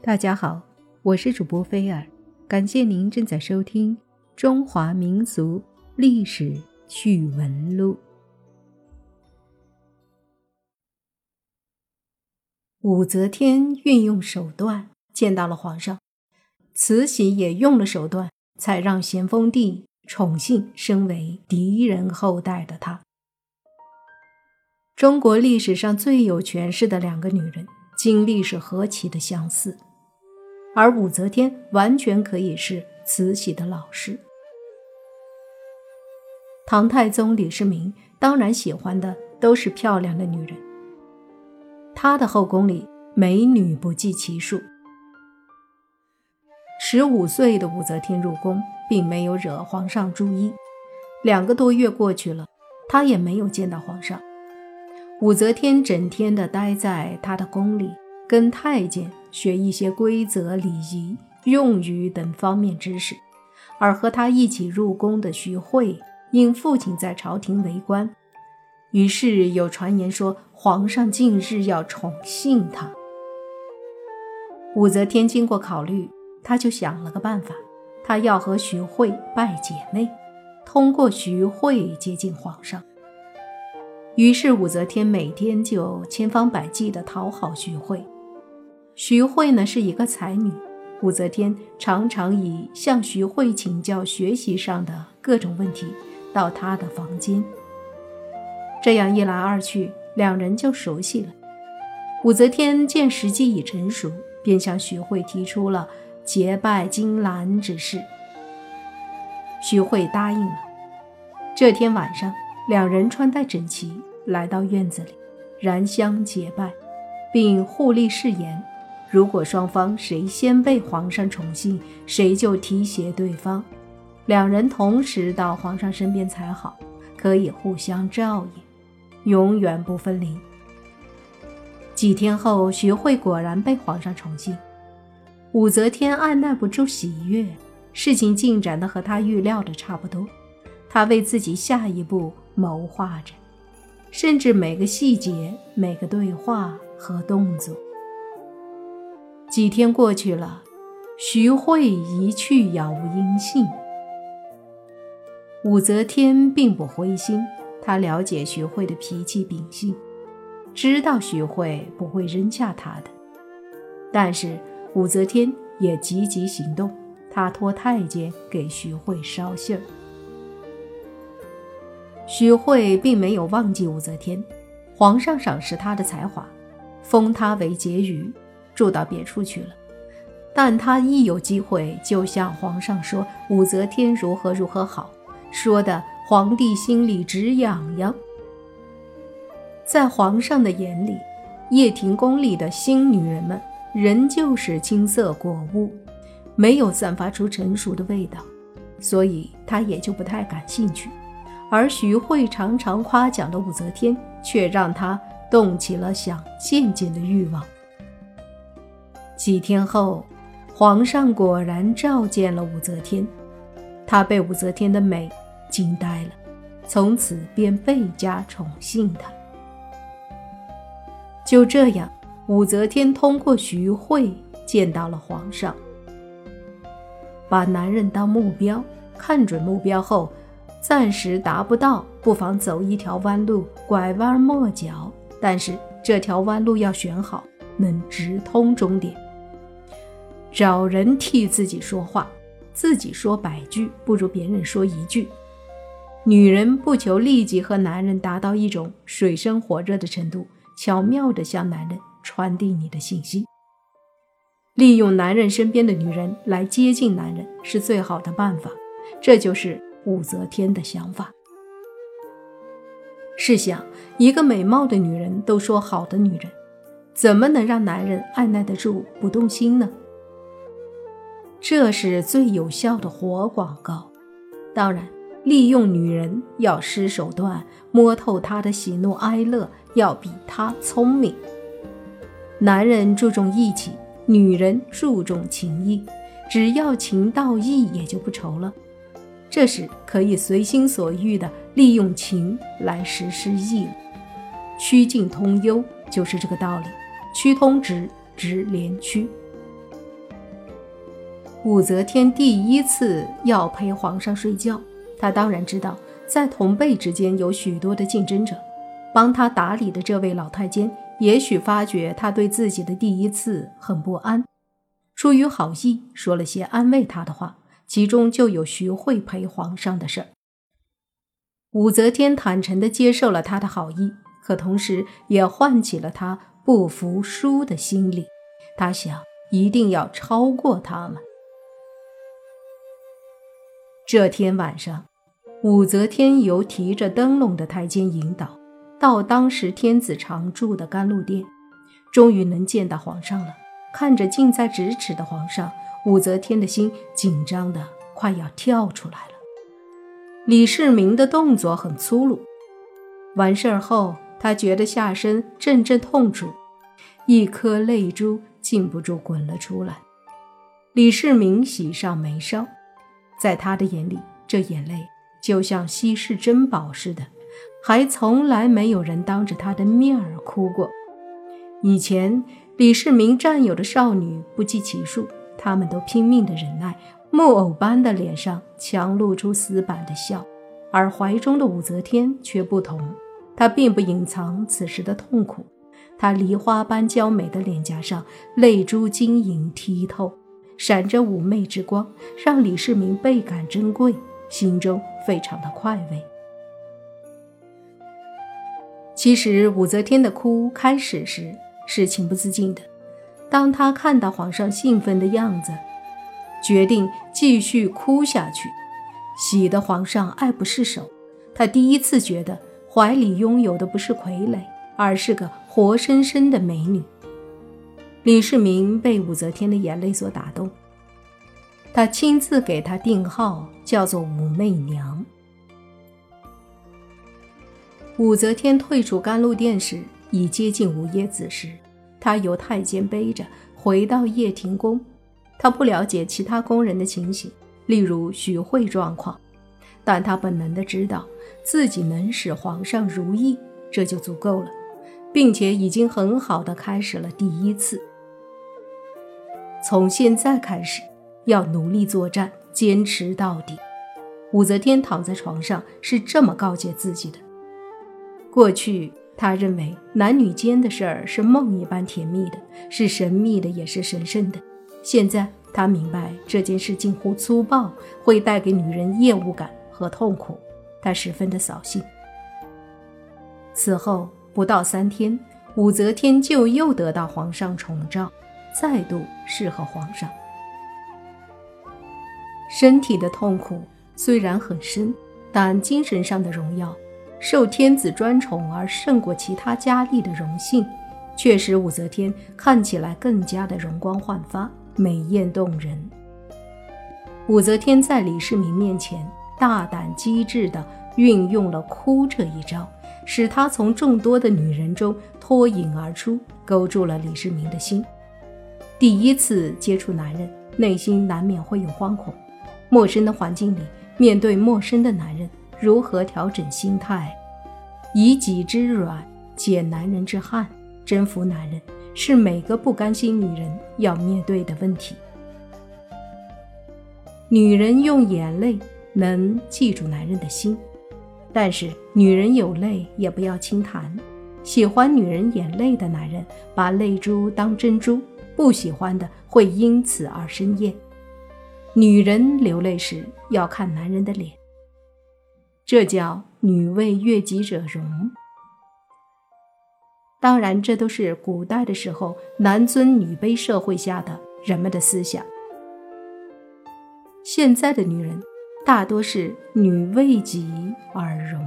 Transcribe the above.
大家好，我是主播菲尔，感谢您正在收听《中华民族历史趣闻录》。武则天运用手段见到了皇上，慈禧也用了手段，才让咸丰帝宠幸身为敌人后代的她。中国历史上最有权势的两个女人，经历是何其的相似。而武则天完全可以是慈禧的老师。唐太宗李世民当然喜欢的都是漂亮的女人，他的后宫里美女不计其数。十五岁的武则天入宫，并没有惹皇上注意。两个多月过去了，她也没有见到皇上。武则天整天的待在她的宫里。跟太监学一些规则、礼仪、用语等方面知识，而和他一起入宫的徐惠，因父亲在朝廷为官，于是有传言说皇上近日要宠幸他。武则天经过考虑，他就想了个办法，他要和徐惠拜姐妹，通过徐惠接近皇上。于是武则天每天就千方百计地讨好徐惠。徐慧呢是一个才女，武则天常常以向徐慧请教学习上的各种问题到她的房间。这样一来二去，两人就熟悉了。武则天见时机已成熟，便向徐慧提出了结拜金兰之事。徐慧答应了。这天晚上，两人穿戴整齐，来到院子里，燃香结拜，并互立誓言。如果双方谁先被皇上宠幸，谁就提携对方。两人同时到皇上身边才好，可以互相照应，永远不分离。几天后，徐慧果然被皇上宠幸。武则天按耐不住喜悦，事情进展的和她预料的差不多。她为自己下一步谋划着，甚至每个细节、每个对话和动作。几天过去了，徐慧一去杳无音信。武则天并不灰心，她了解徐慧的脾气秉性，知道徐慧不会扔下她的。但是武则天也积极行动，她托太监给徐慧捎信儿。徐慧并没有忘记武则天，皇上赏识她的才华，封她为婕妤。住到别处去了，但他一有机会就向皇上说武则天如何如何好，说的皇帝心里直痒痒。在皇上的眼里，掖庭宫里的新女人们仍旧是青涩果物，没有散发出成熟的味道，所以他也就不太感兴趣。而徐慧常常夸奖的武则天，却让他动起了想见见的欲望。几天后，皇上果然召见了武则天，他被武则天的美惊呆了，从此便倍加宠幸她。就这样，武则天通过徐惠见到了皇上。把男人当目标，看准目标后，暂时达不到，不妨走一条弯路，拐弯抹角，但是这条弯路要选好，能直通终点。找人替自己说话，自己说百句不如别人说一句。女人不求立即和男人达到一种水深火热的程度，巧妙地向男人传递你的信息。利用男人身边的女人来接近男人是最好的办法，这就是武则天的想法。试想，一个美貌的女人都说好的女人，怎么能让男人按耐得住不动心呢？这是最有效的活广告。当然，利用女人要施手段，摸透她的喜怒哀乐，要比她聪明。男人注重义气，女人注重情义，只要情到义，也就不愁了。这时可以随心所欲地利用情来实施义了。曲径通幽就是这个道理，曲通直，直连曲。武则天第一次要陪皇上睡觉，她当然知道在同辈之间有许多的竞争者。帮她打理的这位老太监，也许发觉她对自己的第一次很不安，出于好意说了些安慰她的话，其中就有徐惠陪皇上的事儿。武则天坦诚地接受了他的好意，可同时也唤起了他不服输的心理。她想，一定要超过他们。这天晚上，武则天由提着灯笼的太监引导，到当时天子常住的甘露殿，终于能见到皇上了。看着近在咫尺的皇上，武则天的心紧张的快要跳出来了。李世民的动作很粗鲁，完事儿后，他觉得下身阵阵痛楚，一颗泪珠禁不住滚了出来。李世民喜上眉梢。在他的眼里，这眼泪就像稀世珍宝似的，还从来没有人当着他的面儿哭过。以前李世民占有的少女不计其数，他们都拼命的忍耐，木偶般的脸上强露出死板的笑，而怀中的武则天却不同，她并不隐藏此时的痛苦，她梨花般娇美的脸颊上泪珠晶莹剔透。闪着妩媚之光，让李世民倍感珍贵，心中非常的快慰。其实武则天的哭开始时是情不自禁的，当她看到皇上兴奋的样子，决定继续哭下去，喜得皇上爱不释手。她第一次觉得怀里拥有的不是傀儡，而是个活生生的美女。李世民被武则天的眼泪所打动，他亲自给她定号，叫做武媚娘。武则天退出甘露殿时，已接近午夜子时，她由太监背着回到掖庭宫。她不了解其他宫人的情形，例如许惠状况，但她本能的知道自己能使皇上如意，这就足够了，并且已经很好的开始了第一次。从现在开始，要努力作战，坚持到底。武则天躺在床上是这么告诫自己的。过去，她认为男女间的事儿是梦一般甜蜜的，是神秘的，也是神圣的。现在，她明白这件事近乎粗暴，会带给女人厌恶感和痛苦，她十分的扫兴。此后不到三天，武则天就又得到皇上宠召。再度适合皇上。身体的痛苦虽然很深，但精神上的荣耀，受天子专宠而胜过其他佳丽的荣幸，却使武则天看起来更加的容光焕发、美艳动人。武则天在李世民面前大胆机智地运用了哭这一招，使她从众多的女人中脱颖而出，勾住了李世民的心。第一次接触男人，内心难免会有惶恐。陌生的环境里，面对陌生的男人，如何调整心态，以己之软解男人之汉，征服男人，是每个不甘心女人要面对的问题。女人用眼泪能记住男人的心，但是女人有泪也不要轻弹。喜欢女人眼泪的男人，把泪珠当珍珠。不喜欢的会因此而生厌。女人流泪时要看男人的脸，这叫女为悦己者容。当然，这都是古代的时候男尊女卑社会下的人们的思想。现在的女人大多是女为己而容。